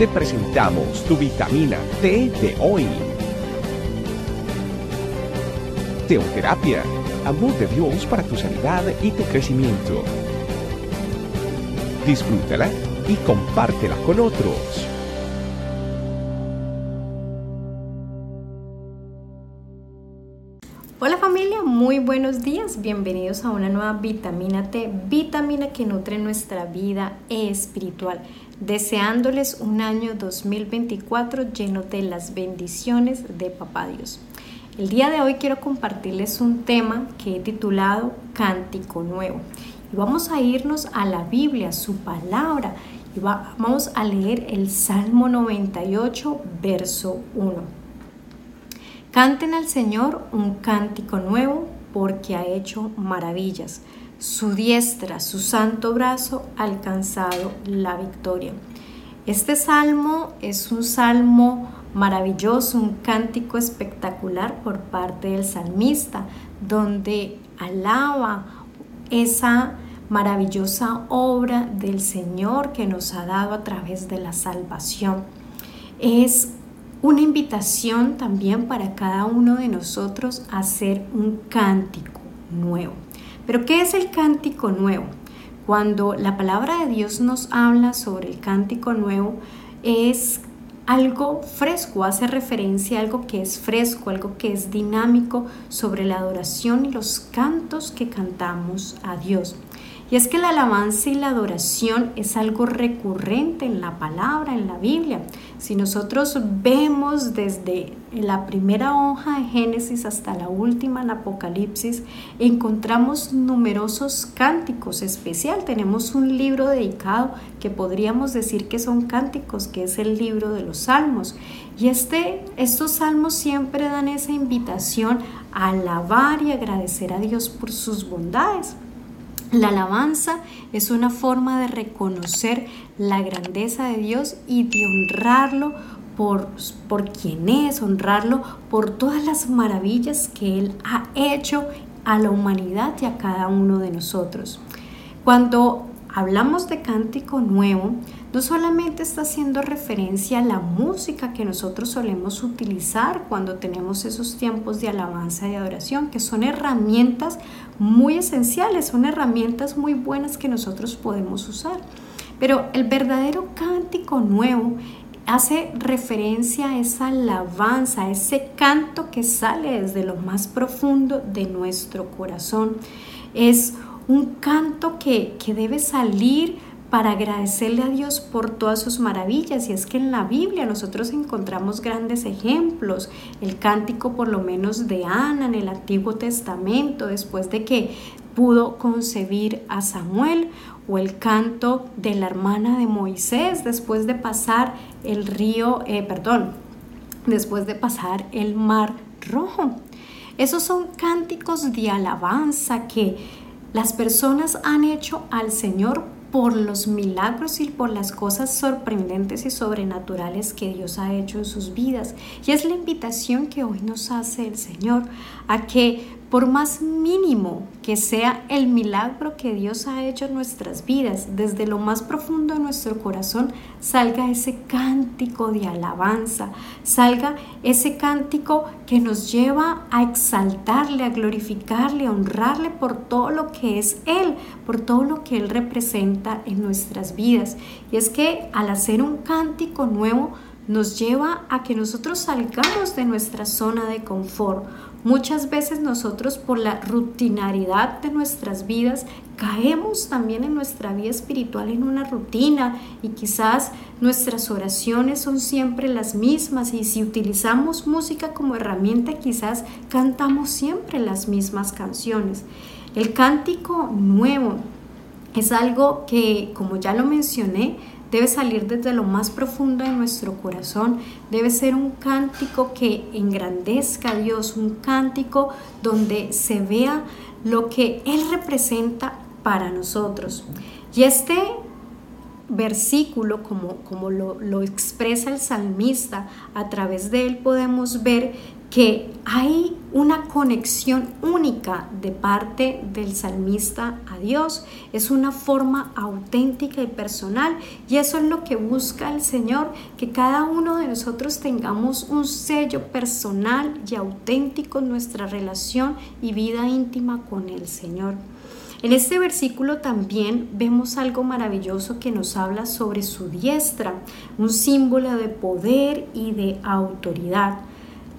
te presentamos tu vitamina T de hoy. Teoterapia, amor de Dios para tu sanidad y tu crecimiento. Disfrútala y compártela con otros. Buenos días, bienvenidos a una nueva vitamina T, vitamina que nutre nuestra vida espiritual, deseándoles un año 2024 lleno de las bendiciones de Papá Dios. El día de hoy quiero compartirles un tema que he titulado Cántico Nuevo y vamos a irnos a la Biblia, su palabra, y vamos a leer el Salmo 98, verso 1. Canten al Señor un cántico nuevo porque ha hecho maravillas. Su diestra, su santo brazo ha alcanzado la victoria. Este salmo es un salmo maravilloso, un cántico espectacular por parte del salmista, donde alaba esa maravillosa obra del Señor que nos ha dado a través de la salvación. Es una invitación también para cada uno de nosotros a hacer un cántico nuevo. Pero ¿qué es el cántico nuevo? Cuando la palabra de Dios nos habla sobre el cántico nuevo, es algo fresco, hace referencia a algo que es fresco, algo que es dinámico sobre la adoración y los cantos que cantamos a Dios. Y es que la alabanza y la adoración es algo recurrente en la palabra, en la Biblia. Si nosotros vemos desde la primera hoja de Génesis hasta la última en Apocalipsis, encontramos numerosos cánticos especial. Tenemos un libro dedicado que podríamos decir que son cánticos, que es el libro de los salmos. Y este, estos salmos siempre dan esa invitación a alabar y agradecer a Dios por sus bondades. La alabanza es una forma de reconocer la grandeza de Dios y de honrarlo por, por quien es, honrarlo por todas las maravillas que Él ha hecho a la humanidad y a cada uno de nosotros. Cuando hablamos de cántico nuevo, no solamente está haciendo referencia a la música que nosotros solemos utilizar cuando tenemos esos tiempos de alabanza y adoración, que son herramientas muy esenciales, son herramientas muy buenas que nosotros podemos usar. Pero el verdadero cántico nuevo hace referencia a esa alabanza, a ese canto que sale desde lo más profundo de nuestro corazón. Es un canto que, que debe salir para agradecerle a Dios por todas sus maravillas. Y es que en la Biblia nosotros encontramos grandes ejemplos. El cántico por lo menos de Ana en el Antiguo Testamento, después de que pudo concebir a Samuel, o el canto de la hermana de Moisés después de pasar el río, eh, perdón, después de pasar el mar rojo. Esos son cánticos de alabanza que las personas han hecho al Señor por los milagros y por las cosas sorprendentes y sobrenaturales que Dios ha hecho en sus vidas. Y es la invitación que hoy nos hace el Señor a que por más mínimo que sea el milagro que Dios ha hecho en nuestras vidas, desde lo más profundo de nuestro corazón, salga ese cántico de alabanza, salga ese cántico que nos lleva a exaltarle, a glorificarle, a honrarle por todo lo que es Él, por todo lo que Él representa en nuestras vidas. Y es que al hacer un cántico nuevo, nos lleva a que nosotros salgamos de nuestra zona de confort Muchas veces nosotros por la rutinaridad de nuestras vidas caemos también en nuestra vida espiritual en una rutina y quizás nuestras oraciones son siempre las mismas y si utilizamos música como herramienta quizás cantamos siempre las mismas canciones. El cántico nuevo es algo que, como ya lo mencioné, debe salir desde lo más profundo de nuestro corazón, debe ser un cántico que engrandezca a Dios, un cántico donde se vea lo que Él representa para nosotros. Y este versículo, como, como lo, lo expresa el salmista, a través de él podemos ver que hay una conexión única de parte del salmista a Dios. Es una forma auténtica y personal y eso es lo que busca el Señor, que cada uno de nosotros tengamos un sello personal y auténtico en nuestra relación y vida íntima con el Señor. En este versículo también vemos algo maravilloso que nos habla sobre su diestra, un símbolo de poder y de autoridad.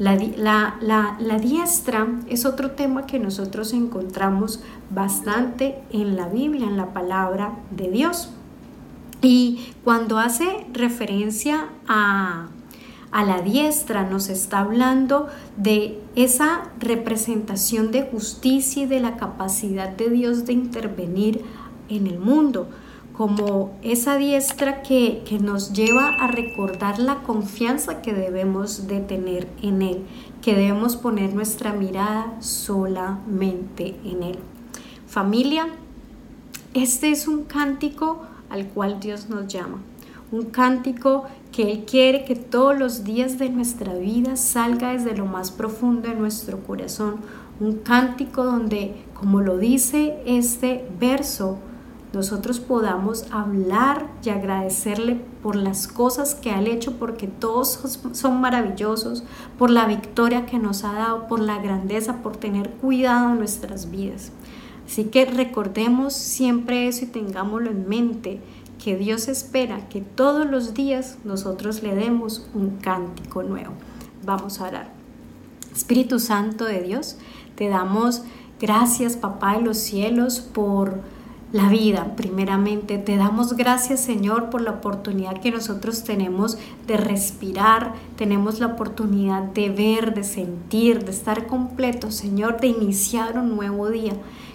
La, diestra es otro tema que nosotros encontramos bastante en la Biblia, en la palabra de Dios. Y cuando hace referencia a, la diestra nos está hablando de esa representación de justicia y de la capacidad de Dios de intervenir en el mundo, como esa diestra que, que, nos lleva a recordar la confianza que debemos de tener en Él, que debemos poner nuestra mirada solamente en Él. Familia, este es un cántico al cual Dios nos llama un cántico que Él quiere que todos los días de nuestra vida salga desde lo más profundo de nuestro corazón. Un cántico donde, como lo dice este verso, nosotros podamos hablar y agradecerle por las cosas que ha hecho, porque todos son maravillosos, por la victoria que nos ha dado, por la grandeza, por tener cuidado en nuestras vidas. Así que recordemos siempre eso y tengámoslo en mente que Dios espera que todos los días nosotros le demos un cántico nuevo. Vamos a orar. Espíritu Santo de Dios, te damos gracias, Papá de los cielos, por la vida, primeramente. Te damos gracias, Señor, por la oportunidad que nosotros tenemos de respirar, tenemos la oportunidad de ver, de sentir, de estar completo, Señor, de iniciar un nuevo día.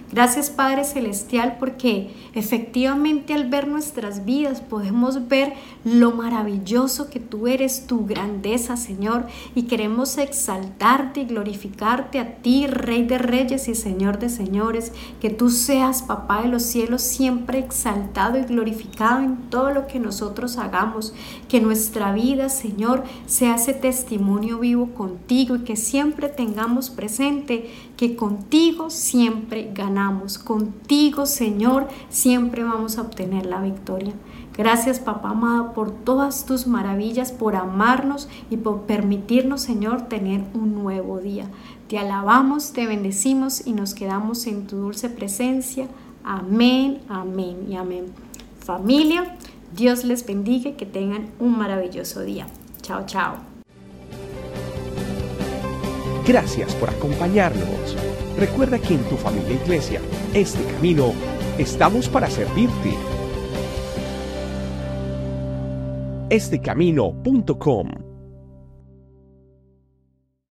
Gracias Padre Celestial porque efectivamente al ver nuestras vidas podemos ver lo maravilloso que tú eres, tu grandeza Señor, y queremos exaltarte y glorificarte a ti, Rey de Reyes y Señor de Señores, que tú seas Papá de los cielos siempre exaltado y glorificado en todo lo que nosotros hagamos, que nuestra vida Señor sea ese testimonio vivo contigo y que siempre tengamos presente que contigo siempre ganamos, contigo Señor siempre vamos a obtener la victoria. Gracias papá amado por todas tus maravillas, por amarnos y por permitirnos Señor tener un nuevo día. Te alabamos, te bendecimos y nos quedamos en tu dulce presencia. Amén, amén y amén. Familia, Dios les bendiga y que tengan un maravilloso día. Chao, chao. Gracias por acompañarnos. Recuerda que en tu familia iglesia, este camino, estamos para servirte. Estecamino.com